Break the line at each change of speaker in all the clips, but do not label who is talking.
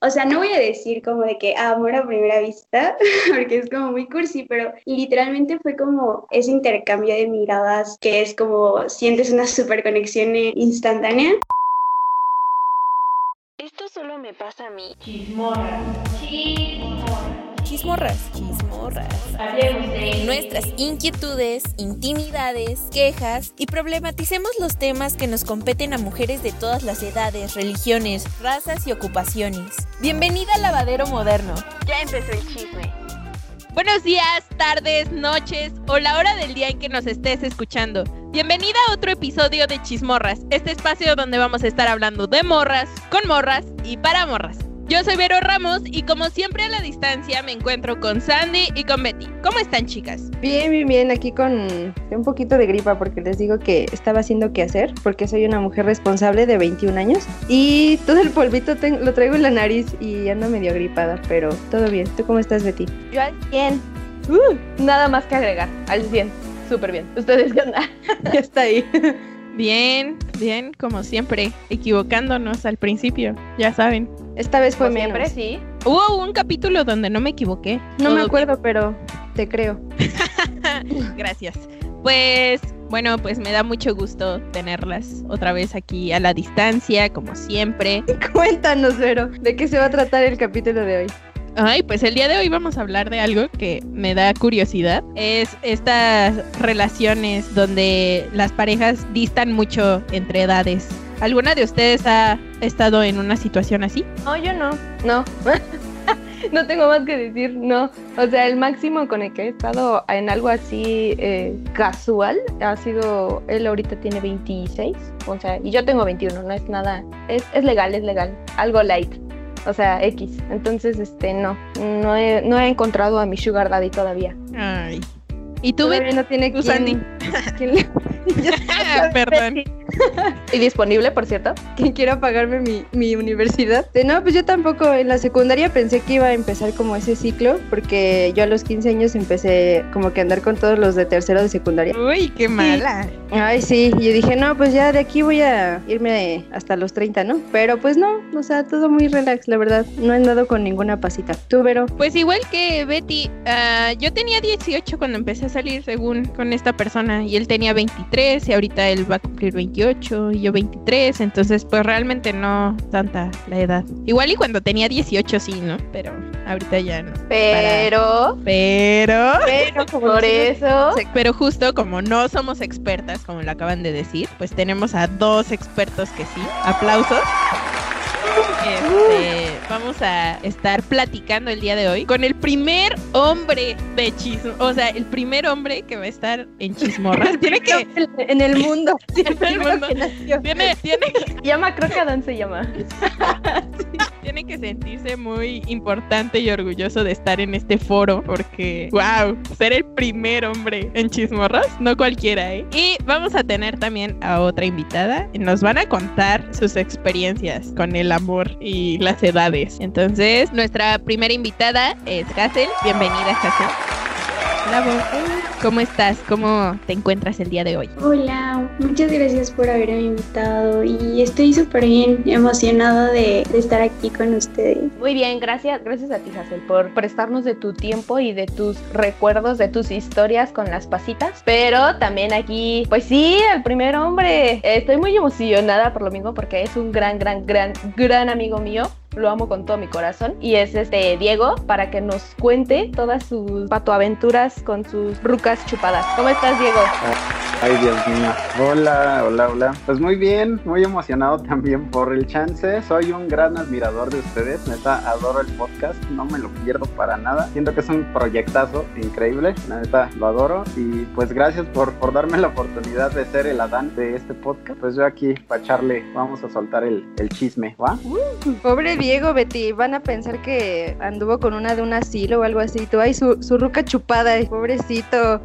o sea, no voy a decir como de que amor a primera vista, porque es como muy cursi, pero literalmente fue como ese intercambio de miradas que es como sientes una super conexión instantánea.
Esto solo me pasa a mí.
Chismorras. Chismorras.
Chismorras. Chismorras. Hablemos de nuestras inquietudes, intimidades, quejas y problematicemos los temas que nos competen a mujeres de todas las edades, religiones, razas y ocupaciones. Bienvenida al lavadero moderno.
Ya empezó el chisme.
Buenos días, tardes, noches o la hora del día en que nos estés escuchando. Bienvenida a otro episodio de Chismorras, este espacio donde vamos a estar hablando de morras, con morras y para morras. Yo soy Vero Ramos y como siempre a la distancia me encuentro con Sandy y con Betty. ¿Cómo están chicas?
Bien, bien, bien, aquí con un poquito de gripa porque les digo que estaba haciendo qué hacer porque soy una mujer responsable de 21 años y todo el polvito lo traigo en la nariz y ando medio gripada, pero todo bien. ¿Tú cómo estás Betty?
Yo al 100. Uh, nada más que agregar, al 100. Súper bien. ¿Ustedes qué onda?
ya está ahí.
Bien, bien, como siempre, equivocándonos al principio, ya saben.
Esta vez fue.
Siempre, sí.
Hubo un capítulo donde no me equivoqué.
No me acuerdo, pero te creo.
Gracias. Pues bueno, pues me da mucho gusto tenerlas otra vez aquí a la distancia, como siempre.
Cuéntanos, Vero, ¿de qué se va a tratar el capítulo de hoy?
Ay, pues el día de hoy vamos a hablar de algo que me da curiosidad. Es estas relaciones donde las parejas distan mucho entre edades. ¿Alguna de ustedes ha estado en una situación así?
No, yo no. No. no tengo más que decir, no. O sea, el máximo con el que he estado en algo así eh, casual ha sido, él ahorita tiene 26, o sea, y yo tengo 21, no es nada, es, es legal, es legal, algo light o sea, X. Entonces, este, no, no he, no he encontrado a mi sugar daddy todavía.
Ay. ¿Y tú,
Todavía no tiene
¿Tú, Sandy? Perdón.
y disponible, por cierto.
Quien quiera pagarme mi, mi universidad. no, pues yo tampoco en la secundaria pensé que iba a empezar como ese ciclo, porque yo a los 15 años empecé como que a andar con todos los de tercero de secundaria.
Uy, qué mala.
ay, sí, y yo dije, no, pues ya de aquí voy a irme hasta los 30, ¿no? Pero pues no, o sea, todo muy relax, la verdad. No he andado con ninguna pasita. ¿Tú, Vero?
Pues igual que Betty, uh, yo tenía 18 cuando empecé a salir, según con esta persona, y él tenía 23 y ahorita él va a cumplir 28 y yo 23, entonces pues realmente no tanta la edad. Igual y cuando tenía 18 sí, ¿no? Pero ahorita ya no.
Pero...
Pero...
Pero por eso...
Pero justo como no somos expertas, como lo acaban de decir, pues tenemos a dos expertos que sí. Aplausos. Este, vamos a estar platicando el día de hoy con el primer hombre de chismo, o sea, el primer hombre que va a estar en chismorras. tiene que
en el mundo,
Tiene, tiene
llama, creo que Adán se llama.
tiene que sentirse muy importante y orgulloso de estar en este foro porque, wow, ser el primer hombre en chismorras, no cualquiera, ¿eh? Y vamos a tener también a otra invitada. Nos van a contar sus experiencias con el amor y las edades. Entonces, nuestra primera invitada es Hazel. Bienvenida, Hazel. Hola, ¿Cómo estás? ¿Cómo te encuentras el día de hoy?
Hola, muchas gracias por haberme invitado y estoy súper bien emocionada de, estar aquí con ustedes.
Muy bien, gracias, gracias a ti, Hazel, por prestarnos de tu tiempo y de tus recuerdos, de tus historias con las pasitas. Pero también aquí, pues sí, el primer hombre. Estoy muy emocionada por lo mismo porque es un gran, gran, gran, gran amigo mío lo amo con todo mi corazón. Y es este Diego para que nos cuente todas sus patoaventuras con sus rucas chupadas. ¿Cómo estás, Diego?
Ay, Dios mío. Hola, hola, hola. Pues muy bien, muy emocionado también por el chance. Soy un gran admirador de ustedes. Neta, adoro el podcast. No me lo pierdo para nada. Siento que es un proyectazo increíble. Neta, lo adoro. Y pues gracias por, por darme la oportunidad de ser el Adán de este podcast. Pues yo aquí, para echarle, vamos a soltar el, el chisme, ¿va?
Uh, pobre Diego, Betty. Van a pensar que anduvo con una de un asilo o algo así. Tú, ay, su, su ruca chupada, pobrecito.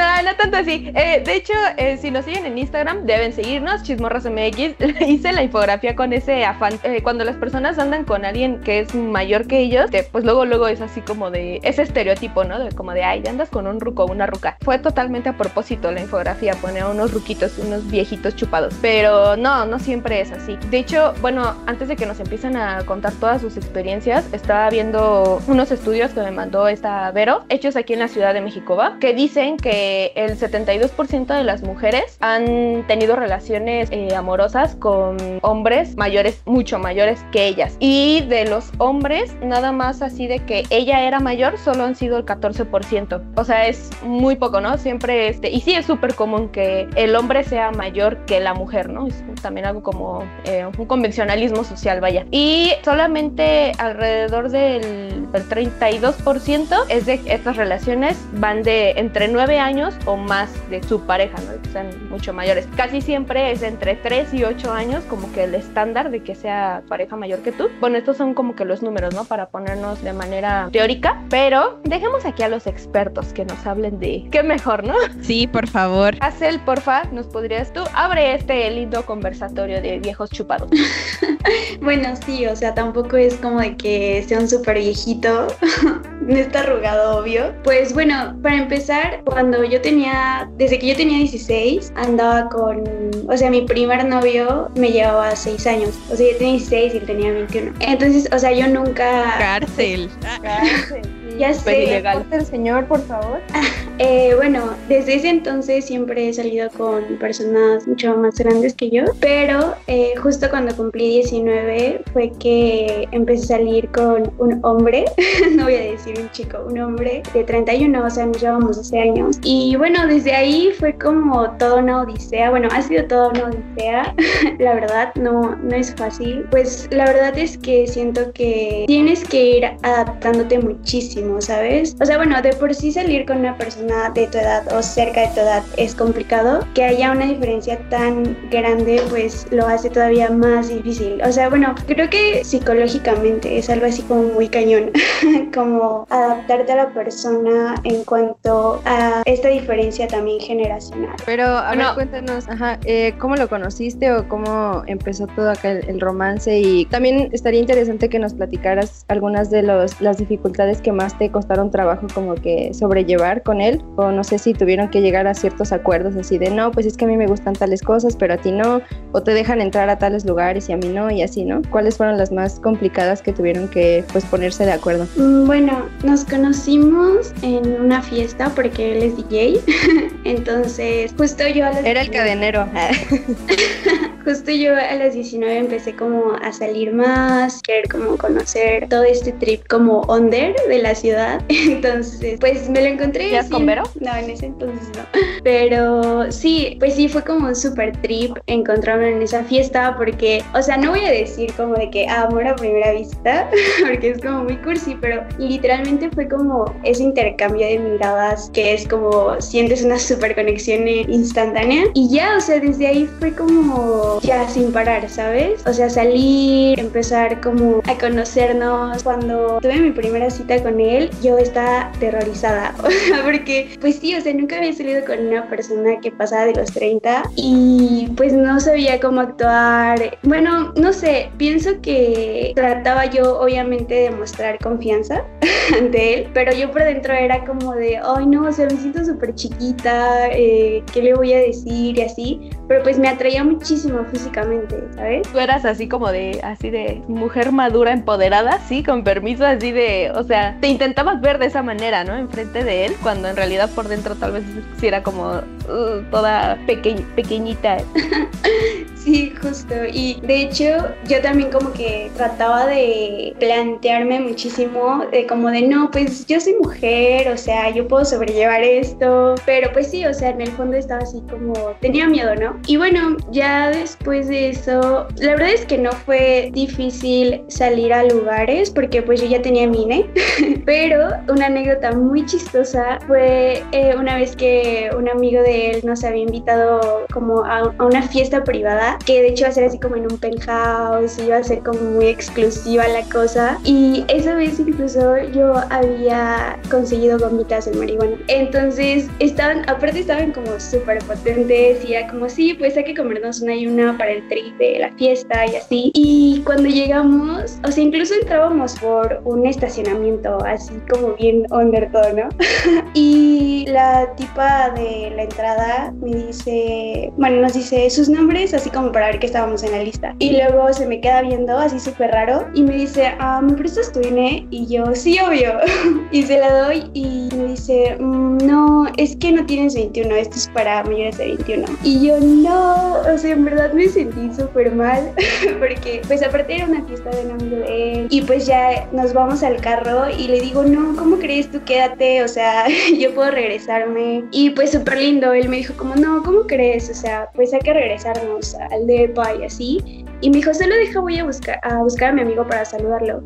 No, No, tanto así. Eh, de hecho, eh, si nos siguen en Instagram, deben seguirnos, Chismorras MX. Hice la infografía con ese afán. Eh, cuando las personas andan con alguien que es mayor que ellos, que, pues luego, luego es así como de ese estereotipo, ¿no? De como de, ay, andas con un ruco una ruca. Fue totalmente a propósito la infografía, poner unos ruquitos, unos viejitos chupados. Pero no, no siempre es así. De hecho, bueno, antes de que nos empiecen a contar todas sus experiencias, estaba viendo unos estudios que me mandó esta Vero, hechos aquí en la Ciudad de México, ¿va? Que dicen que el 72% de las mujeres han tenido relaciones eh, amorosas con hombres mayores, mucho mayores que ellas. Y de los hombres, nada más así de que ella era mayor, solo han sido el 14%. O sea, es muy poco, ¿no? Siempre este, y sí es súper común que el hombre sea mayor que la mujer, ¿no? Es también algo como eh, un convencionalismo social, vaya. Y solamente alrededor del, del 32% es de estas relaciones van de entre 9 años o más de su pareja, ¿no? Que sean mucho mayores. Casi siempre es entre 3 y 8 años como que el estándar de que sea pareja mayor que tú. Bueno, estos son como que los números, ¿no? Para ponernos de manera teórica, pero dejemos aquí a los expertos que nos hablen de qué mejor, ¿no?
Sí, por favor.
Acel, porfa, ¿nos podrías tú? Abre este lindo conversatorio de viejos chupados.
bueno, sí, o sea, tampoco es como de que sea un súper viejito, no está arrugado, obvio. Pues bueno, para empezar, cuando yo tenía, desde que yo tenía 16, andaba con, o sea, mi primer novio me llevaba 6 años, o sea, yo tenía 16 y él tenía 21. Entonces, o sea, yo nunca...
Cárcel.
Cárcel.
Ya sé.
ilegal.
El señor, por favor.
Eh, bueno, desde ese entonces siempre he salido con personas mucho más grandes que yo, pero eh, justo cuando cumplí 19 fue que empecé a salir con un hombre, no voy a decir un chico, un hombre de 31, o sea, nos llevamos 12 años. Y bueno, desde ahí fue como toda una odisea, bueno, ha sido toda una odisea, la verdad, no, no es fácil. Pues la verdad es que siento que tienes que ir adaptándote muchísimo, ¿sabes? O sea, bueno, de por sí salir con una persona de tu edad o cerca de tu edad es complicado. Que haya una diferencia tan grande, pues lo hace todavía más difícil. O sea, bueno, creo que psicológicamente es algo así como muy cañón, como adaptarte a la persona en cuanto a esta diferencia también generacional.
Pero, a ver, cuéntanos, ajá, eh, ¿cómo lo conociste o cómo empezó todo acá el, el romance? Y también estaría interesante que nos platicaras algunas de los, las dificultades que más te costaron trabajo como que sobrellevar con él, o no sé si tuvieron que llegar a ciertos acuerdos así de, no, pues es que a mí me gustan tales cosas, pero a ti no, o te dejan entrar a tales lugares y a mí no, y así, ¿no? ¿Cuáles fueron las más complicadas que tuvieron que, pues, ponerse de acuerdo?
Mm, Bueno, nos conocimos en una fiesta porque él es DJ. Entonces, justo yo
Era el
19
cadenero.
Justo yo a las 19 empecé como a salir más, querer como conocer todo este trip como under de la ciudad. Entonces, pues me lo encontré.
¿Ya con Vero?
No, en ese entonces no. Pero sí, pues sí fue como un super trip encontrarme en esa fiesta porque, o sea, no voy a decir como de que amor a primera vista, porque es como muy cursi, pero literalmente fue como ese intercambio de miradas que es como sientes una super conexión instantánea y ya, o sea, desde ahí fue como ya sin parar, ¿sabes? O sea, salir, empezar como a conocernos. Cuando tuve mi primera cita con él, yo estaba aterrorizada, porque pues sí, o sea, nunca había salido con una persona que pasaba de los 30 y pues no sabía cómo actuar. Bueno, no sé, pienso que trataba yo obviamente de mostrar confianza ante él, pero yo por dentro era como de, ay no, o sea, me siento súper chiquita, eh, ¿qué le voy a decir? Y así, pero pues me atraía muchísimo físicamente, ¿sabes?
Tú eras así como de, así de mujer madura, empoderada, sí, con permiso, así de, o sea, te intentabas ver de esa manera, ¿no? Enfrente de él, cuando en realidad por dentro tal vez sí era como uh, toda peque- pequeñita.
Sí, justo. Y de hecho, yo también como que trataba de plantearme muchísimo de como de no, pues yo soy mujer, o sea, yo puedo sobrellevar esto. Pero pues sí, o sea, en el fondo estaba así como, tenía miedo, ¿no? Y bueno, ya después de eso, la verdad es que no fue difícil salir a lugares porque pues yo ya tenía mi INE. Pero una anécdota muy chistosa fue eh, una vez que un amigo de él nos había invitado como a una fiesta privada que de hecho iba a ser así como en un penthouse, iba a ser como muy exclusiva la cosa. Y esa vez incluso yo había conseguido gomitas de marihuana. Entonces estaban, aparte estaban como súper potentes y era como, sí, pues hay que comernos una y una para el trip de la fiesta y así. Y cuando llegamos, o sea, incluso entrábamos por un estacionamiento así como bien under todo, ¿no? y la tipa de la entrada me dice, bueno, nos dice sus nombres así como para ver que estábamos en la lista. Y luego se me queda viendo así súper raro y me dice, ah, ¿me prestas tu INE? Y yo, sí, obvio. y se la doy y me dice, "Mm, no, es que no tienes 21, esto es para mayores de 21. Y yo, no, o sea, en verdad me sentí súper mal porque pues aparte era una fiesta de un amigo de él y pues ya nos vamos al carro y le digo, no, ¿cómo crees tú? Quédate, o sea, yo puedo regresarme. Y pues súper lindo, él me dijo como, no, ¿cómo crees? O sea, pues hay que regresarnos al DEPA y así. Y me dijo, solo deja, voy a buscar, a buscar a mi amigo para saludarlo.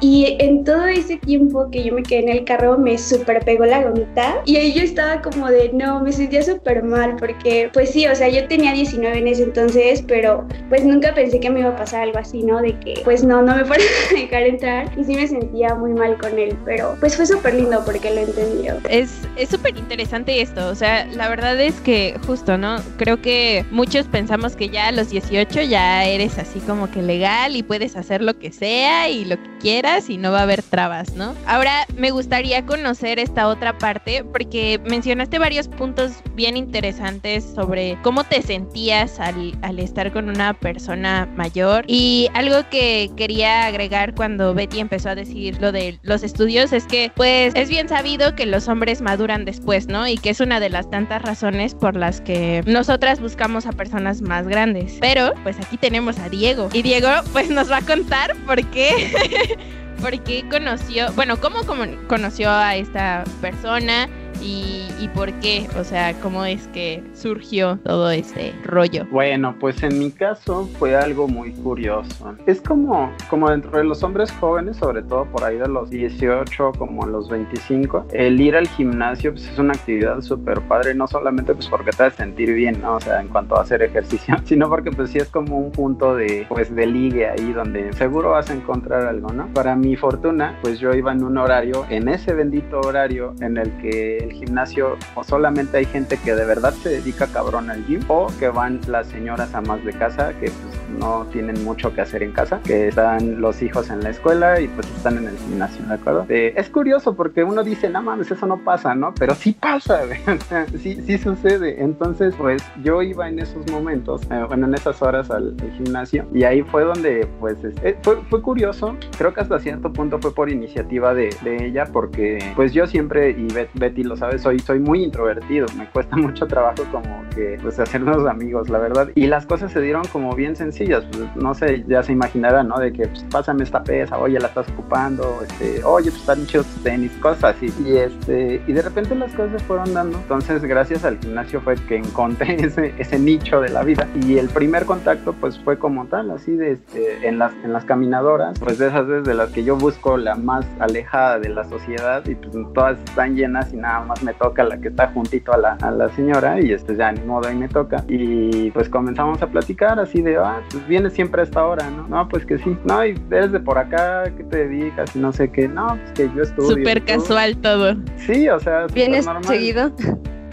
Y en todo ese tiempo que yo me quedé en el carro, me súper pegó la gomita. Y ahí yo estaba como de, no, me sentía súper mal porque, pues sí, o sea, yo tenía 19 en ese entonces, pero pues nunca pensé que me iba a pasar algo así, ¿no? De que, pues no, no me fueran a dejar entrar. Y sí me sentía muy mal con él, pero pues fue súper lindo porque lo entendió.
Es es súper interesante esto, o sea, la verdad es que justo, ¿no? Creo que muchos pensamos que ya a los 18 ya eres así como que legal y puedes hacer lo que sea y lo que quieras y no va a haber trabas, ¿no? Ahora me gustaría conocer esta otra parte porque mencionaste varios puntos bien interesantes sobre cómo te sentías al, al estar con una persona mayor y algo que quería agregar cuando Betty empezó a decir lo de los estudios es que pues es bien sabido que los hombres maduran después, ¿no? Y que es una de las tantas razones por las que nosotras buscamos a personas más grandes. Pero pues aquí tenemos a Diego y Diego pues nos va a contar por qué por qué conoció, bueno, cómo conoció a esta persona y, por qué, o sea, cómo es que surgió todo este rollo.
Bueno, pues en mi caso fue algo muy curioso. Es como, como dentro de los hombres jóvenes, sobre todo por ahí de los 18 como los 25, el ir al gimnasio pues, es una actividad súper padre, no solamente pues porque te hace sentir bien, ¿no? O sea, en cuanto a hacer ejercicio, sino porque pues sí es como un punto de, pues, de ligue ahí donde seguro vas a encontrar algo, ¿no? Para mi fortuna, pues yo iba en un horario, en ese bendito horario en el que el gimnasio o solamente hay gente que de verdad se dedica cabrón al gym o que van las señoras amas de casa que pues no tienen mucho que hacer en casa, que están los hijos en la escuela y pues están en el gimnasio, ¿de acuerdo? Eh, es curioso porque uno dice, no mames, eso no pasa, ¿no? Pero sí pasa, sí, sí sucede. Entonces, pues yo iba en esos momentos, eh, bueno, en esas horas al, al gimnasio y ahí fue donde, pues, es- eh, fue, fue curioso. Creo que hasta cierto punto fue por iniciativa de, de ella porque, pues yo siempre, y Bet- Betty lo sabe, soy, soy muy introvertido. Me cuesta mucho trabajo como que, pues, hacer nuevos amigos, la verdad. Y las cosas se dieron como bien sencillas. Pues, no sé, ya se imaginarán, ¿no? De que, pues, pásame esta pesa, oye, la estás ocupando, este, oye, pues están chidos tus tenis, cosas así. Y este, y de repente las cosas fueron dando. Entonces, gracias al gimnasio fue que encontré ese, ese nicho de la vida. Y el primer contacto, pues, fue como tal, así de, este, en las, en las caminadoras, pues de esas veces de las que yo busco la más alejada de la sociedad y pues todas están llenas y nada más me toca la que está juntito a la, a la señora y este ya ni modo ahí me toca y pues comenzamos a platicar así de ah pues vienes siempre a esta hora no no pues que sí no y eres de por acá qué te dedicas y no sé qué no pues que yo estudio
Súper
¿y tú?".
casual todo.
sí o sea
¿Vienes
normal.
seguido?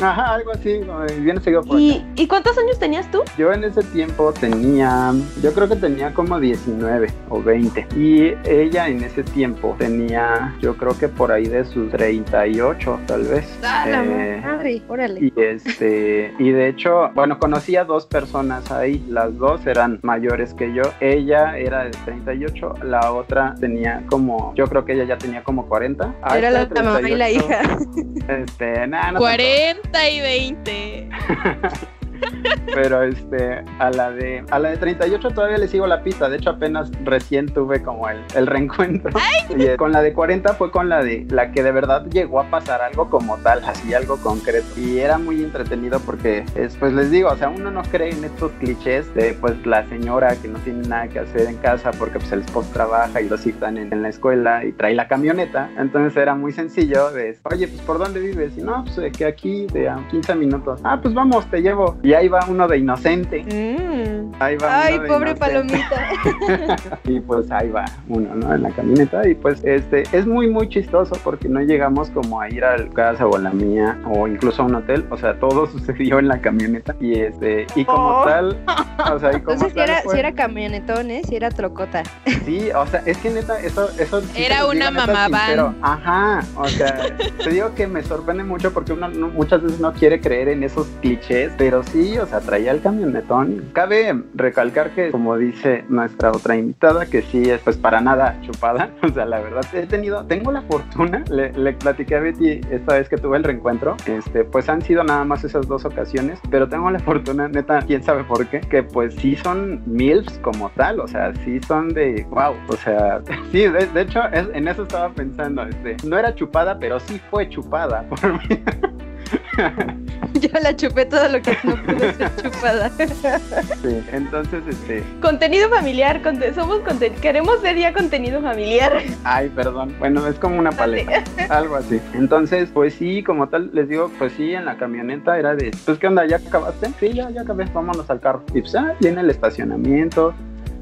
Ajá, algo así, bien seguido por
¿Y, ¿Y cuántos años tenías tú?
Yo en ese tiempo tenía, yo creo que tenía como 19 o 20. Y ella en ese tiempo tenía, yo creo que por ahí de sus 38, tal vez.
¡Ah, la
eh,
madre! Órale.
Y, este, y de hecho, bueno, conocí a dos personas ahí. Las dos eran mayores que yo. Ella era de 38, la otra tenía como, yo creo que ella ya tenía como 40.
Era la, mamá y la hija.
Este, nada, no
40. 30 y 20.
Pero este, a la de a la de 38 todavía le sigo la pista. De hecho, apenas recién tuve como el, el reencuentro. Y eh, con la de 40 fue con la de la que de verdad llegó a pasar algo como tal, así algo concreto. Y era muy entretenido porque, es, pues les digo, o sea, uno no cree en estos clichés de pues la señora que no tiene nada que hacer en casa porque pues el esposo trabaja y los hijos están en, en la escuela y trae la camioneta. Entonces era muy sencillo de, oye, pues ¿por dónde vives? Y no, pues de que aquí de a 15 minutos. Ah, pues vamos, te llevo. Y ahí va uno de inocente.
Mm.
Ahí va
Ay,
uno de
pobre
inocente.
palomita.
y pues ahí va uno, ¿no? En la camioneta. Y pues este es muy, muy chistoso porque no llegamos como a ir a la casa o a la mía o incluso a un hotel. O sea, todo sucedió en la camioneta. Y este, y como
Oh.
tal, o sea, y como
Entonces, si
tal
era,
fue-
si era camionetón, ¿eh? Si era trocota.
Sí, o sea, es que neta, eso, eso sí
Era una
digo,
mamá van.
Ajá, o sea, te digo que me sorprende mucho porque uno no- muchas veces no quiere creer en esos clichés, pero sí, o sea, traía el camionetón. Cabe recalcar que, como dice nuestra otra invitada, que sí es pues para nada chupada, o sea, la verdad, he tenido, tengo la fortuna, le, le platiqué a Betty esta vez que tuve el reencuentro, este, pues han sido nada más esas dos ocasiones, pero tengo la fortuna, neta, quién sabe por qué, que pues sí son MILFs como tal, o sea, sí son de, wow, o sea, sí, de, hecho, en eso estaba pensando, este, no era chupada, pero sí fue chupada por mí.
Yo la chupé todo lo que no pude ser chupada.
Sí, entonces, este,
Contenido familiar, conte- somos conten- queremos ser ya contenido familiar.
Ay, perdón. Bueno, es como una paleta, algo así. Entonces, pues sí, como tal, les digo, pues sí, en la camioneta era de, pues, ¿qué onda? ¿Ya acabaste? Sí, ya, ya acabé, vámonos al carro. Y pues, ah, viene el estacionamiento.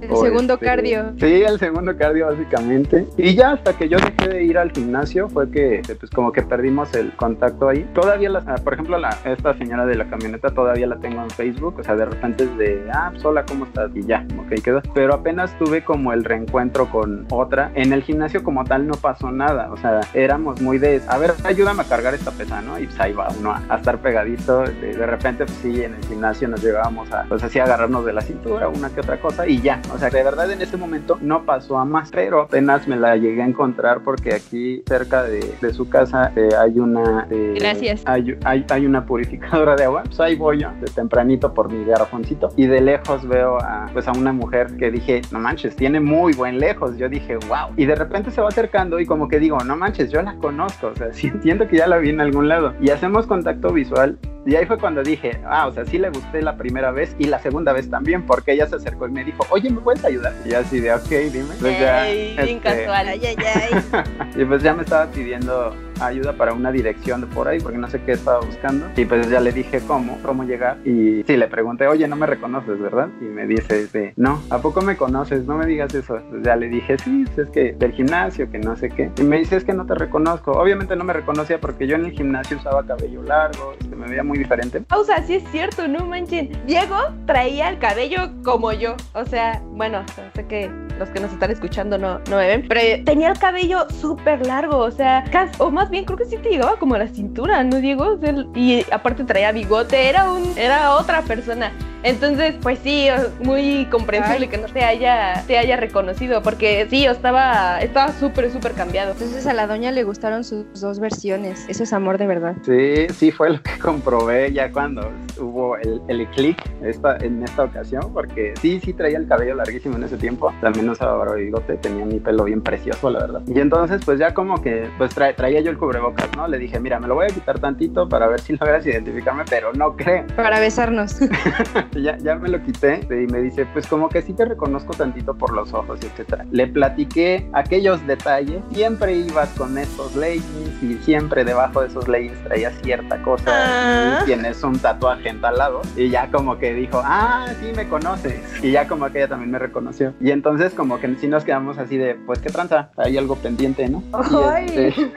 El
o
segundo
este,
cardio.
Sí, el segundo cardio, básicamente. Y ya hasta que yo dejé de ir al gimnasio, fue que, pues, como que perdimos el contacto ahí. Todavía, la, ah, por ejemplo, la, esta señora de la camioneta todavía la tengo en Facebook. O sea, de repente es de, ah, pues, hola, ¿cómo estás? Y ya, ok, quedó. Pero apenas tuve como el reencuentro con otra. En el gimnasio como tal no pasó nada. O sea, éramos muy de, a ver, ayúdame a cargar esta pesa, ¿no? Y pues ahí va uno a, a estar pegadito. De, de repente, pues sí, en el gimnasio nos llegábamos a, pues así, a agarrarnos de la cintura, una que otra cosa, y ya. O sea, de verdad en ese momento no pasó a más. Pero apenas me la llegué a encontrar porque aquí cerca de, de su casa eh, hay una... eh,
Gracias.
Hay, hay, hay una purificadora de agua. Pues ahí voy yo, de tempranito por mi garrafoncito. Y de lejos veo a, pues a una mujer que dije, no manches, tiene muy buen lejos. Yo dije, wow. Y de repente se va acercando y como que digo, no manches, yo la conozco. O sea, sí, siento que ya la vi en algún lado. Y hacemos contacto visual. Y ahí fue cuando dije, ah, o sea, sí le gusté la primera vez y la segunda vez también, porque ella se acercó y me dijo, oye, ¿me puedes ayudar? Y yo así de, ok, dime. Pues ya, este,
casual.
Ay, ay, ay.
y pues ya me estaba pidiendo ayuda para una dirección de por ahí, porque no sé qué estaba buscando. Y pues ya le dije cómo, cómo llegar. Y sí, le pregunté, oye, no me reconoces, ¿verdad? Y me dice, no, ¿a poco me conoces? No me digas eso. Ya le dije, sí, es que del gimnasio, que no sé qué. Y me dice, es que no te reconozco. Obviamente no me reconocía porque yo en el gimnasio usaba cabello largo, este, me veía muy diferente.
Pausa, sí es cierto, no manchen. Diego traía el cabello como yo. O sea, bueno, sé que los que nos están escuchando no, no me ven, pero tenía el cabello súper largo. O sea, casi, o más bien creo que sí te llegaba como a la cintura, ¿no, Diego? O sea, y aparte traía bigote, era un, era otra persona. Entonces, pues sí, muy comprensible
Ay.
que no te haya, te haya reconocido, porque sí, yo estaba, estaba súper, súper cambiado.
Entonces a la doña le gustaron sus dos versiones. Eso es amor de verdad.
Sí, sí fue lo que comprobé ya cuando hubo el, el clic esta, en esta ocasión, porque sí, sí traía el cabello larguísimo en ese tiempo, también usaba bigote, tenía mi pelo bien precioso, la verdad. Y entonces, pues ya como que, pues tra- traía yo el cubrebocas, ¿no? Le dije, mira, me lo voy a quitar tantito para ver si logras identificarme, pero no creo.
Para besarnos.
ya, ya me lo quité y me dice, pues como que sí te reconozco tantito por los ojos y etcétera. Le platiqué aquellos detalles, siempre ibas con estos leggings y siempre debajo de esos leggings traías cierta cosa
Ah.
y tienes un tatuaje entalado y ya como que dijo, ah, sí me conoces y ya como que ella también me reconoció y entonces como que sí nos quedamos así de, pues qué tranza, hay algo pendiente, ¿no? Y,
Ay.
este,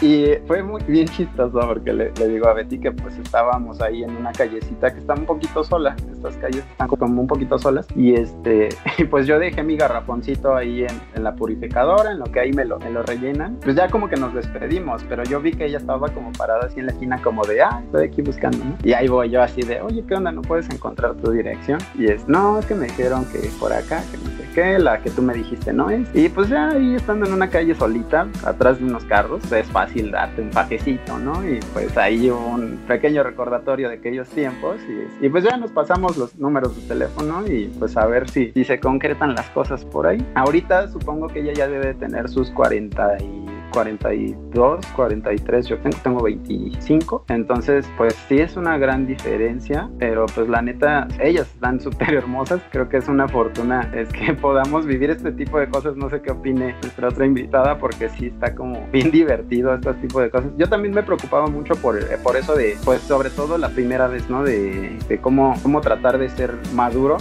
y fue muy bien chistoso porque le, le digo a Betty que pues estábamos ahí en una callecita que está un poquito sola, estas calles están como un poquito solas y este y pues yo dejé mi garrafoncito ahí en, en la purificadora, en lo que ahí me lo, me lo rellenan, pues ya como que nos despedimos, pero yo vi que ella estaba como parada así en la esquina como de, ah, estoy aquí buscando, ¿no? Y ahí voy yo así de, oye, ¿qué onda? ¿No puedes encontrar tu dirección? Y es, no, es que me dijeron que por acá, que no sé qué, la que tú me dijiste no es. Y pues ya ahí estando en una calle solita, atrás de unos carros, es fácil darte un pajecito, ¿no? Y pues ahí un pequeño recordatorio de aquellos tiempos y, y pues ya nos pasamos los números de teléfono y pues a ver si, si se concretan las cosas por ahí. Ahorita supongo que ella ya debe tener sus 40 y 42, 43, yo tengo, tengo 25, entonces pues sí es una gran diferencia, pero pues la neta, ellas están súper hermosas, creo que es una fortuna es que podamos vivir este tipo de cosas, no sé qué opine nuestra otra invitada, porque sí está como bien divertido este tipo de cosas. Yo también me preocupaba mucho por, eh, por eso de, pues sobre todo la primera vez, ¿no? De, de cómo, cómo tratar de ser maduro,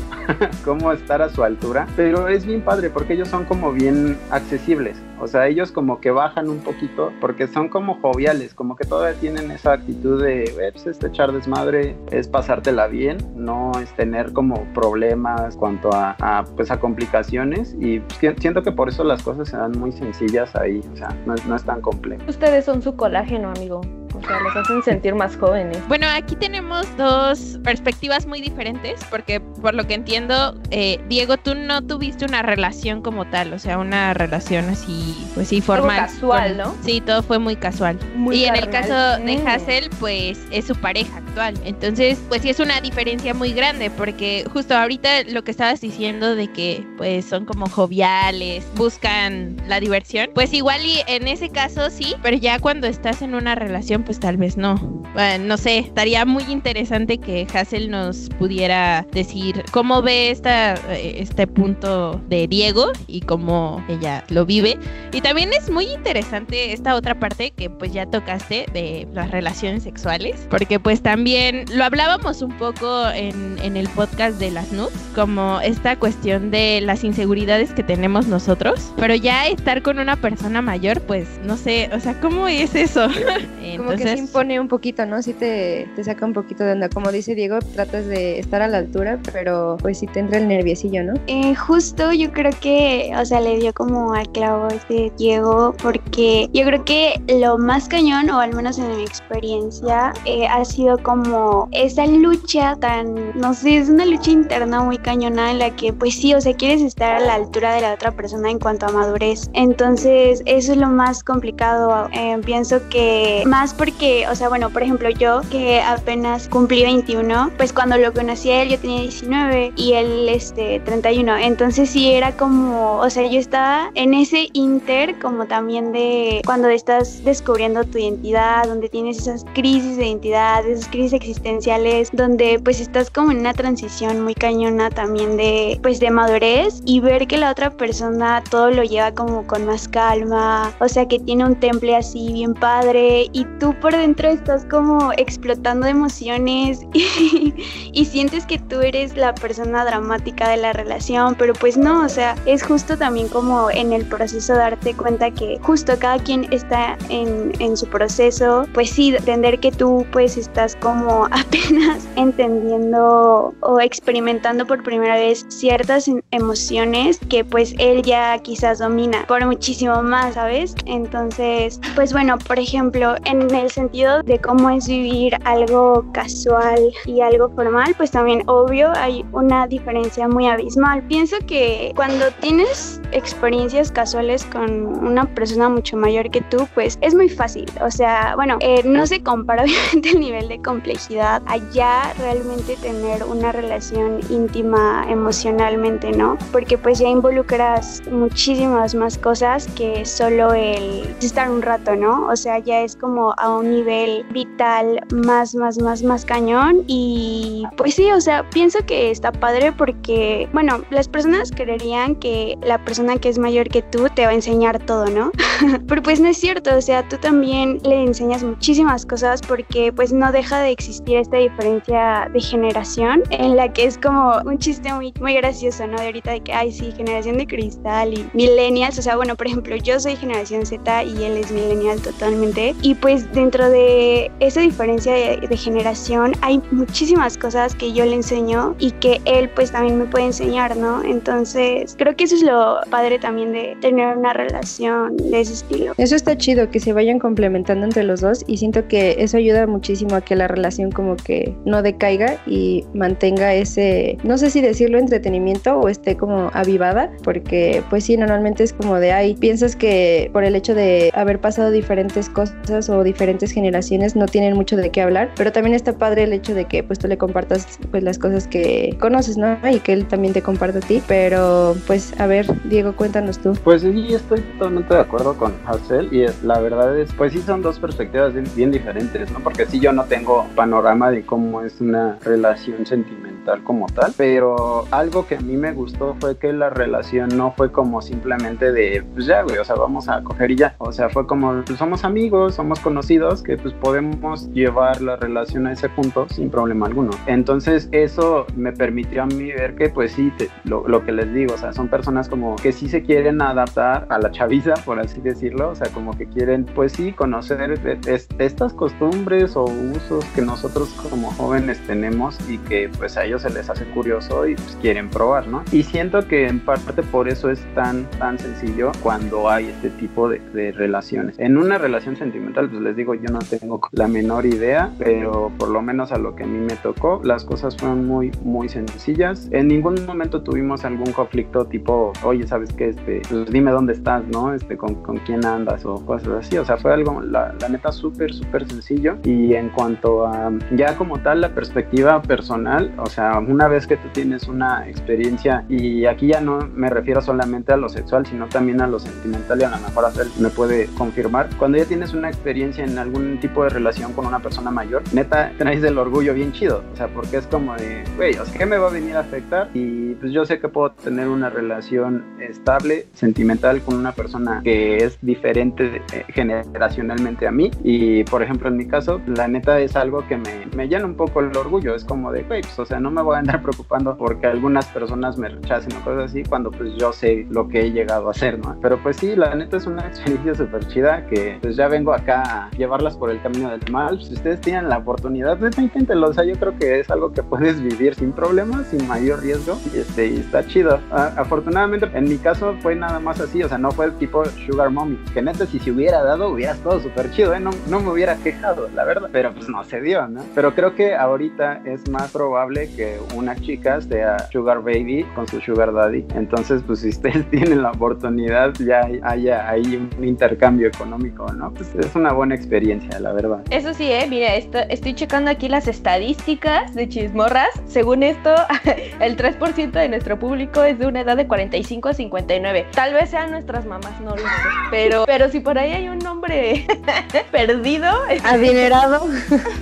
cómo estar a su altura, pero es bien padre porque ellos son como bien accesibles. O sea, ellos como que bajan un poquito porque son como joviales, como que todavía tienen esa actitud de, eh, pues, este echar desmadre, es pasártela bien, no es tener como problemas cuanto a, a pues a complicaciones y pues, siento que por eso las cosas se dan muy sencillas ahí, o sea, no no es tan complejo.
Ustedes son su colágeno, amigo. O sea, los hacen sentir más jóvenes.
Bueno, aquí tenemos dos perspectivas muy diferentes, porque por lo que entiendo, eh, Diego, tú no tuviste una relación como tal, o sea, una relación así, pues sí, formal.
Algo casual, ¿no?
Sí, todo fue muy casual.
Muy
y en el caso de
Mm.
Hassel, pues es su pareja actual. Entonces, pues sí es una diferencia muy grande, porque justo ahorita lo que estabas diciendo de que pues son como joviales, buscan la diversión, pues igual y en ese caso sí, pero ya cuando estás en una relación, pues tal vez no. Bueno, no sé, estaría muy interesante que Hassel nos pudiera decir cómo ve esta, eh, este punto de Diego y cómo ella lo vive. Y también es muy interesante esta otra parte que pues ya tocaste de las relaciones sexuales, porque pues también lo hablábamos un poco en, en el podcast de las nudes, como esta cuestión de las inseguridades que tenemos nosotros, pero ya estar con una persona mayor, pues no sé, o sea, ¿cómo es eso?
Como que se impone un poquito, ¿no? Sí te, te saca un poquito de onda. Como dice Diego, tratas de estar a la altura, pero pues sí te entra el nerviosillo, ¿no?
Eh, justo yo creo que, o sea, le dio como al clavo este Diego, porque yo creo que lo más cañón, o al menos en mi experiencia, eh, ha sido como esa lucha tan, no sé, es una lucha interna muy cañona en la que, pues sí, o sea, quieres estar a la altura de la otra persona en cuanto a madurez. Entonces, eso es lo más complicado. Eh, pienso que más porque, o sea, bueno, por ejemplo, yo que apenas cumplí 21, pues cuando lo conocí a él yo tenía 19 y él este 31. Entonces sí era como, o sea, yo estaba en ese inter como también de cuando estás descubriendo tu identidad, donde tienes esas crisis de identidad, esas crisis existenciales, donde pues estás como en una transición muy cañona también de pues de madurez y ver que la otra persona todo lo lleva como con más calma, o sea, que tiene un temple así bien padre y tú por dentro estás como explotando emociones y, y sientes que tú eres la persona dramática de la relación, pero pues no, o sea, es justo también como en el proceso darte cuenta que justo cada quien está en, en su proceso, pues sí, entender que tú pues estás como apenas entendiendo o experimentando por primera vez ciertas en- emociones que pues él ya quizás domina por muchísimo más, ¿sabes? Entonces, pues bueno, por ejemplo, en el sentido de cómo es vivir algo casual y algo formal, pues también obvio hay una diferencia muy abismal. Pienso que cuando tienes experiencias casuales con una persona mucho mayor que tú, pues es muy fácil. O sea, bueno, eh, no se compara obviamente el nivel de complejidad allá realmente tener una relación íntima emocionalmente, ¿no? Porque pues ya involucras muchísimas más cosas que solo el estar un rato, ¿no? O sea, ya es como a un nivel vital más, más, más, más cañón y pues sí, o sea, pienso que está padre porque, bueno, las personas creerían que la persona que es mayor que tú te va a enseñar todo, ¿no? Pero pues no es cierto, o sea, tú también le enseñas muchísimas cosas porque pues no deja de existir esta diferencia de generación en la que es como un chiste muy, muy gracioso, ¿no? De ahorita de que, ay, sí, generación de cristal y millennials, o sea, bueno, por ejemplo, yo soy generación Z y él es millennial totalmente y pues dentro de esa diferencia de, de generación hay muchísimas cosas que yo le enseño y que él pues también me puede enseñar, ¿no? Entonces, creo que eso es lo padre también de tener una relación de ese estilo.
Eso está chido, que se vayan complementando entre los dos y siento que eso ayuda muchísimo a que la relación como que no decaiga y mantenga ese, no sé si decirlo entretenimiento o esté como avivada, porque pues sí, normalmente es como de, ay, piensas que por el hecho de haber pasado diferentes cosas o diferentes generaciones no tienen mucho de qué hablar, pero también está padre el hecho de que pues tú le compartas pues las cosas que conoces, ¿no? Y que él también te comparta a ti, pero pues a ver, Diego, cuéntanos tú.
Pues sí, estoy totalmente de acuerdo con Hassel y la verdad es, pues sí son dos perspectivas bien, diferentes, ¿no? Porque sí yo no tengo panorama de cómo es una relación sentimental como tal, pero algo que a mí me gustó fue que la relación no fue como simplemente de, pues ya, güey, o sea, vamos a coger y ya, o sea, fue como, pues somos amigos, somos conocidos, que pues podemos llevar la relación a ese punto sin problema alguno. Entonces eso me permitió a mí ver que pues sí, lo, lo que les digo, o sea, son personas como que sí se quieren adaptar a la chaviza, por así decirlo, o sea, como que quieren, pues sí, conocer estas costumbres o usos que nosotros como jóvenes tenemos y que pues a ellos se les hace curioso y pues quieren probar, ¿no? Y siento que en parte por eso es tan, tan sencillo cuando hay este tipo de, de relaciones. En una relación sentimental, pues les digo, yo no tengo la menor idea, pero por lo menos a lo que a mí me tocó, las cosas fueron muy, muy sencillas. En ningún momento tuvimos algún conflicto tipo, oye, ¿sabes qué? Este, pues dime dónde estás, ¿no? Este, con, con quién andas o cosas así. O sea, fue algo, la, la neta, súper, súper sencillo. Y en cuanto a ya como tal la perspectiva personal, o sea, una vez que tú tienes una experiencia, y aquí ya no me refiero solamente a lo sexual, sino también a lo sentimental, y a lo mejor hacer me puede confirmar, cuando ya tienes una experiencia en algún tipo de relación con una persona mayor, neta, tenéis el orgullo bien chido, o sea, porque es como de, güey, o sea, ¿qué me va a venir a afectar? Y pues yo sé que puedo tener una relación estable, sentimental con una persona que es diferente eh, generacionalmente a mí, y por ejemplo en mi caso, la neta es algo que me, me llena un poco el orgullo, es como de, güey, pues, o sea, no me voy a andar preocupando porque algunas personas me rechacen o cosas así, cuando pues yo sé lo que he llegado a hacer, ¿no? Pero pues sí, la neta es una experiencia súper chida que pues ya vengo acá a llevarlas por el camino del mal, si ustedes tienen la oportunidad, neta, inténtenlo, o sea, yo creo que es algo que puedes vivir sin problemas, sin mayor riesgo, y este, y está chido. afortunadamente, en mi caso fue nada más así, o sea, no fue el tipo Sugar Mommy, que neta, si se hubiera dado, hubiera todo súper chido, ¿eh? No, no me hubiera quejado, la verdad, pero pues no se dio, ¿no? Pero creo que ahorita es más probable que una chica sea Sugar Baby con su Sugar Daddy. Entonces, pues si ustedes tienen la oportunidad, ya haya ahí un intercambio económico, ¿no? Pues es una buena experiencia, la verdad.
Eso sí, eh, mira, esto, estoy checando aquí las estadísticas de chismorras. Según esto, el 3% de nuestro público es de una edad de 45 a 59. Tal vez sean nuestras mamás, no lo sé. Pero, pero si por ahí hay un hombre perdido,
adinerado.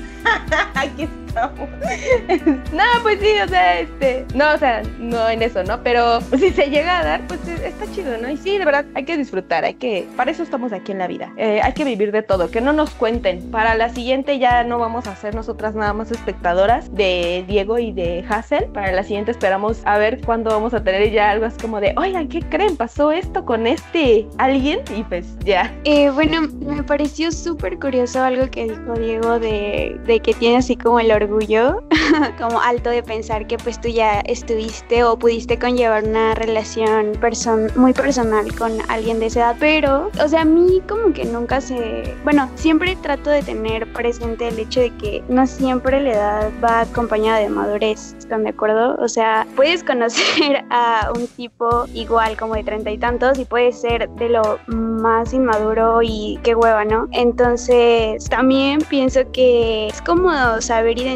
Aquí estamos. no, pues sí, o sea, este. No, o sea, no en eso, ¿no? Pero si se llega a dar, pues está chido, ¿no? Y sí, de verdad, hay que disfrutar, hay que. Para eso estamos aquí en la vida. Eh, hay que vivir de todo, que no nos cuenten. Para la siguiente ya no vamos a ser nosotras nada más espectadoras de Diego y de Hassel. Para la siguiente esperamos a ver cuándo vamos a tener ya algo así como de, oigan, ¿qué creen? Pasó esto con este alguien y pues ya.
Eh, bueno, me pareció súper curioso algo que dijo Diego de, de que tiene así como el orgullo, como alto de pensar que pues tú ya estuviste o pudiste conllevar una relación person muy personal con alguien de esa edad, pero, o sea, a mí como que nunca se, bueno, siempre trato de tener presente el hecho de que no siempre la edad va acompañada de madurez, ¿están de acuerdo? O sea, puedes conocer a un tipo igual como de treinta y tantos y puede ser de lo más inmaduro y qué hueva, ¿no? Entonces, también pienso que es como saber identificar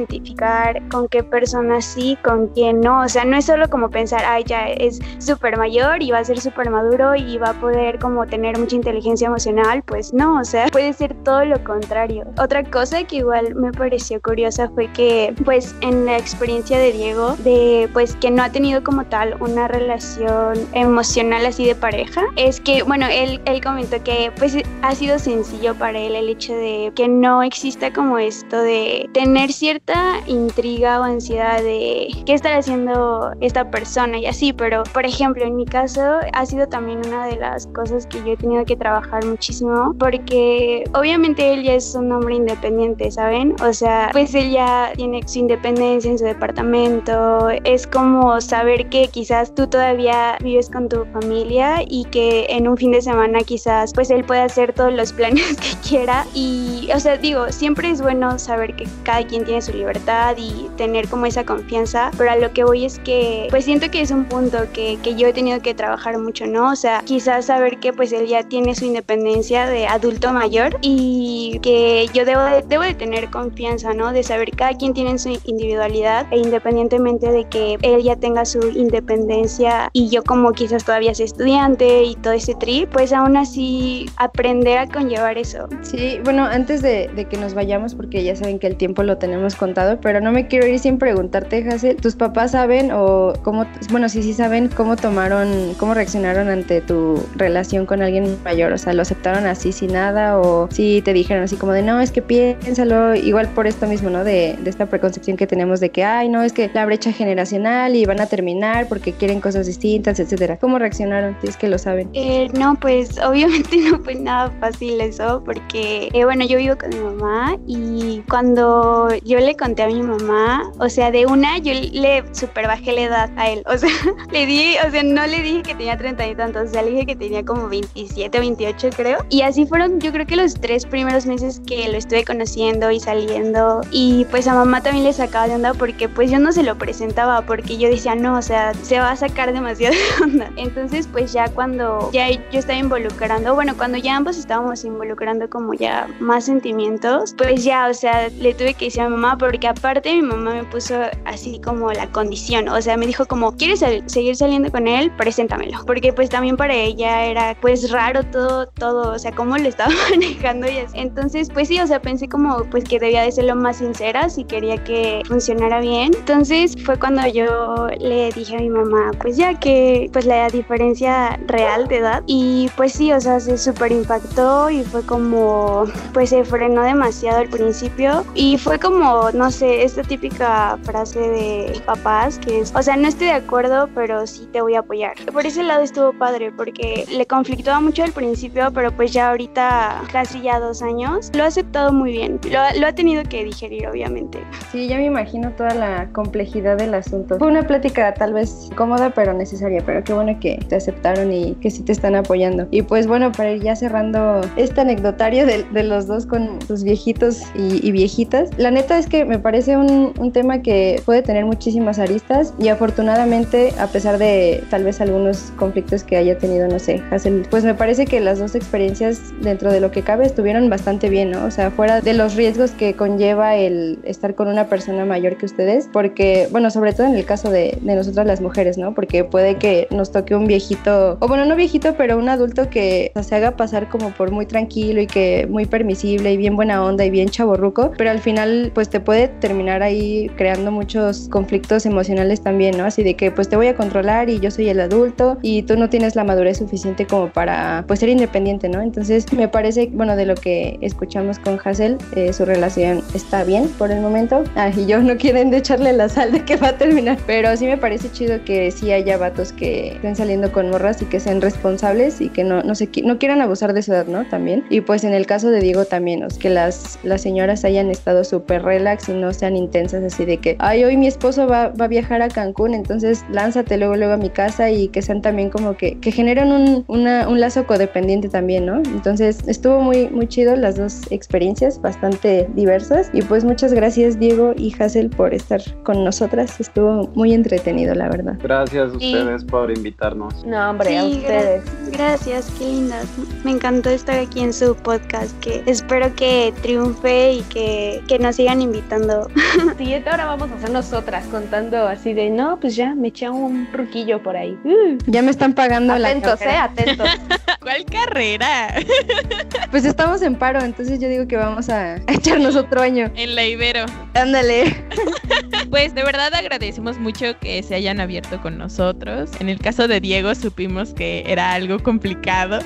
con qué persona sí, con quién no. O sea, no es solo como pensar, ay, ya es súper mayor y va a ser súper maduro y va a poder como tener mucha inteligencia emocional. Pues no, o sea, puede ser todo lo contrario. Otra cosa que igual me pareció curiosa fue que, pues, en la experiencia de Diego, de pues que no ha tenido como tal una relación emocional así de pareja, es que, bueno, él, él comentó que pues ha sido sencillo para él el hecho de que no exista como esto de tener cierta intriga o ansiedad de qué está haciendo esta persona y así, pero por ejemplo en mi caso ha sido también una de las cosas que yo he tenido que trabajar muchísimo porque obviamente él ya es un hombre independiente, ¿saben? O sea, pues él ya tiene su independencia en su departamento, es como saber que quizás tú todavía vives con tu familia y que en un fin de semana quizás pues él puede hacer todos los planes que quiera y o sea digo, siempre es bueno saber que cada quien tiene su libertad y tener como esa confianza, pero a lo que voy es que pues siento que es un punto que, que yo he tenido que trabajar mucho, ¿no? O sea, quizás saber que pues él ya tiene su independencia de adulto mayor y que yo debo de, debo de tener confianza, ¿no? De saber cada quien tiene su individualidad e independientemente de que él ya tenga su independencia y yo como quizás todavía soy estudiante y todo ese trip, pues aún así aprender a conllevar eso.
Sí, bueno, antes de, de, que nos vayamos, porque ya saben que el tiempo lo tenemos contado, pero no me quiero ir sin preguntarte, Hazel, ¿tus papás saben o cómo, bueno, sí, sí saben cómo tomaron, cómo reaccionaron ante tu relación con alguien mayor? O sea, ¿lo aceptaron así sin nada o si te dijeron así como de, no, es que piénsalo, igual por esto mismo, ¿no? De, de esta preconcepción que tenemos de que, ay, no, es que la brecha generacional y van a terminar porque quieren cosas distintas, etcétera. ¿Cómo reaccionaron? Si es que lo saben.
Eh, no, pues obviamente no fue nada fácil eso porque, eh, bueno, yo vivo con mi mamá y cuando yo le conté a mi mamá, o sea, de una yo le super bajé la edad a él, o sea, le di, o sea, no le dije que tenía 30 y tantos, o sea, le dije que tenía como 27, 28 creo. Y así fueron yo creo que los tres primeros meses que lo estuve conociendo y saliendo y pues a mamá también le sacaba de onda porque pues yo no se lo presentaba porque yo decía, no, o sea, se va a sacar demasiado de onda. Entonces pues ya cuando ya yo estaba involucrando, bueno, cuando ya ambos estábamos involucrando como ya más sentimientos, pues ya, o sea, le tuve que decir a mamá porque aparte mi mamá me puso así como la condición, o sea, me dijo como, ¿quieres sal seguir saliendo con él? Preséntamelo, porque pues también para ella era pues raro todo, todo, o sea, cómo lo estaba manejando y así. Entonces pues sí, o sea, pensé como pues que debía de ser lo más sincera si quería que funcionara bien. Entonces fue cuando yo le dije a mi mamá, pues ya que pues la diferencia real de edad y pues sí, o sea, se súper impactó y fue como pues se frenó demasiado al principio y fue como, no sé, esta típica frase de papás que es, o sea, no estoy de acuerdo, pero sí te voy a apoyar. Por ese lado estuvo padre porque le conflictaba mucho al principio, pero pues ya ahorita, casi ya dos años, lo ha aceptado muy bien. Lo, ha tenido que digerir, obviamente.
Sí, ya me imagino toda la complejidad del asunto. Fue una plática tal vez cómoda, pero necesaria, pero qué bueno que te aceptaron y que sí te están apoyando. Y pues bueno, para ir ya cerrando este anecdotario de, los dos con sus viejitos y, y, viejitas, la neta es que me parece un, un tema que puede tener muchísimas aristas y afortunadamente, a pesar de tal vez algunos conflictos que haya tenido, no sé, Hazel, pues me parece que las dos experiencias dentro de lo que cabe estuvieron bastante bien, ¿no? O sea, fuera de los riesgos que conlleva el estar con una persona mayor que ustedes, porque, bueno, sobre todo en el caso de, de nosotras las mujeres, ¿no? Porque puede que nos toque un viejito, o bueno, no viejito, pero un adulto que se haga pasar como por muy tranquilo y que muy permisible y bien buena onda y bien chaborruco, pero al final pues te puede terminar ahí creando muchos conflictos emocionales también, ¿no? Así de que pues te voy a controlar y yo soy el adulto y tú no tienes la madurez suficiente como para pues ser independiente, ¿no? Entonces me parece, bueno, de lo que escuchamos con Hazel, eh, su relación está bien por el momento. Ah, y yo no quieren de echarle la sal de que va a terminar, pero sí me parece chido que sí haya vatos que estén saliendo con morras y que sean responsables y que no, no, se, no quieran abusar de su edad, ¿no? También. Y pues en el caso de Diego también, que las, las señoras hayan estado súper relax y no sean intensas así de que, ay, hoy mi esposo va, va, a viajar a Cancún, entonces lánzate luego, luego a mi casa y que sean también como que, que generen un, una, un lazo codependiente también, ¿no? Entonces estuvo muy, muy chido las dos experiencias, bastante diversas. Y pues muchas gracias Diego y Hazel por estar con nosotras, estuvo muy entretenido, la verdad.
Gracias a ustedes sí. por invitarnos.
No, hombre,
sí,
a ustedes.
Gracias, qué lindas. Me encantó estar aquí en su podcast, que espero que triunfe y que, que nos sigan invitando.
Siguiente ahora vamos a hacer nosotras contando así de, no, pues ya me eché un ruquillo por ahí. Uh.
Ya me están pagando
atentos,
la
eh, atentos.
¿Cuál carrera?
pues estamos en paro, entonces yo digo que vamos a echarnos otro año.
En la Ibero.
Ándale.
pues de verdad agradecemos mucho que se hayan abierto con nosotros. En el caso de Diego supimos que era algo complicado.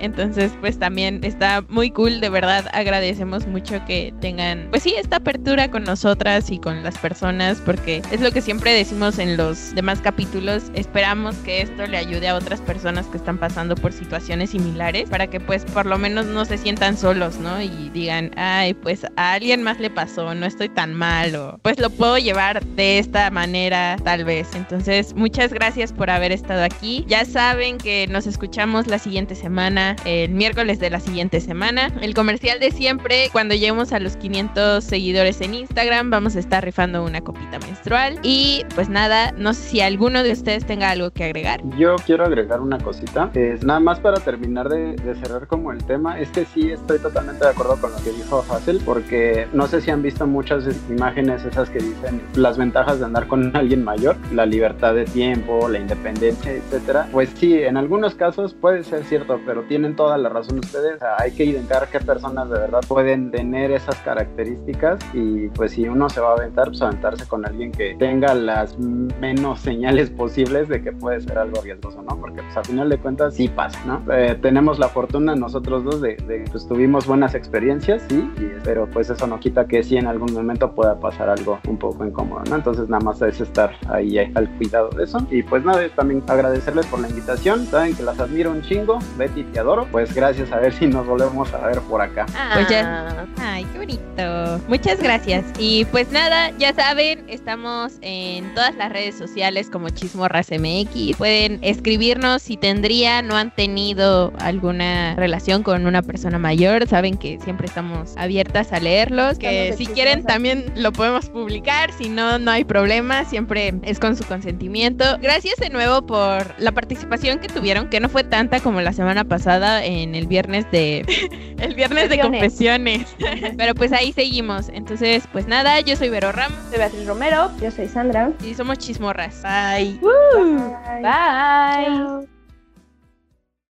Entonces, pues también está muy cool, de verdad agradecemos mucho que tengan, pues sí, esta apertura con nosotras y con las personas, porque es lo que siempre decimos en los demás capítulos. Esperamos que esto le ayude a otras personas que están pasando por situaciones similares, para que pues por lo menos no se sientan solos, ¿no? Y digan, ay, pues a alguien más le pasó, no estoy tan mal, o pues lo puedo llevar de esta manera, tal vez. Entonces, muchas gracias por haber estado aquí. Ya saben que nos escuchamos la siguiente semana, el miércoles de la siguiente semana. El comercial de siempre, cuando lleguemos a los 500 seguidores en Instagram. Vamos a estar rifando una copita menstrual. Y pues nada, no sé si alguno de ustedes tenga algo que agregar.
Yo quiero agregar una cosita. Es nada más para terminar de, cerrar como el tema. Es que sí estoy totalmente de acuerdo con lo que dijo Hassel, porque no sé si han visto muchas imágenes esas que dicen las ventajas de andar con alguien mayor, la libertad de tiempo, la independencia, etcétera. Pues sí, en algunos casos puede ser cierto, pero tienen toda la razón ustedes. Hay que identificar qué personas de verdad pueden tener esas características y pues si uno se va a aventar, pues aventarse con alguien que tenga las menos señales posibles de que puede ser algo riesgoso, ¿no? Porque pues a final de cuentas sí pasa, ¿no? Eh, tenemos la fortuna nosotros dos de, de pues tuvimos buenas experiencias, sí, y, pero pues eso no quita que sí en algún momento pueda pasar algo un poco incómodo, ¿no? Entonces nada más es estar ahí eh, al cuidado de eso. Y pues nada, también agradecerles por la invitación. Saben que las admiro un chingo. Betty, te adoro. Pues gracias a ver si nos volvemos a ver por acá.
Pues ya. Ay, qué bonito. Muchas gracias. Y pues nada, ya saben, estamos en todas las redes sociales como Chismorras MX. Pueden escribirnos si tendrían o han tenido alguna relación con una persona mayor. Saben que siempre estamos abiertas a leerlos. Que si quieren también lo podemos publicar. Si no, no hay problema. Siempre es con su consentimiento. Gracias de nuevo por la participación que tuvieron, que no fue tanta como la semana pasada en el viernes de el viernes de confesiones. Pero pues ahí seguimos. Entonces, pues nada, yo soy Vero Ramos.
Soy Beatriz Romero.
Yo soy Sandra.
Y somos chismorras. Bye.
Bye. Bye.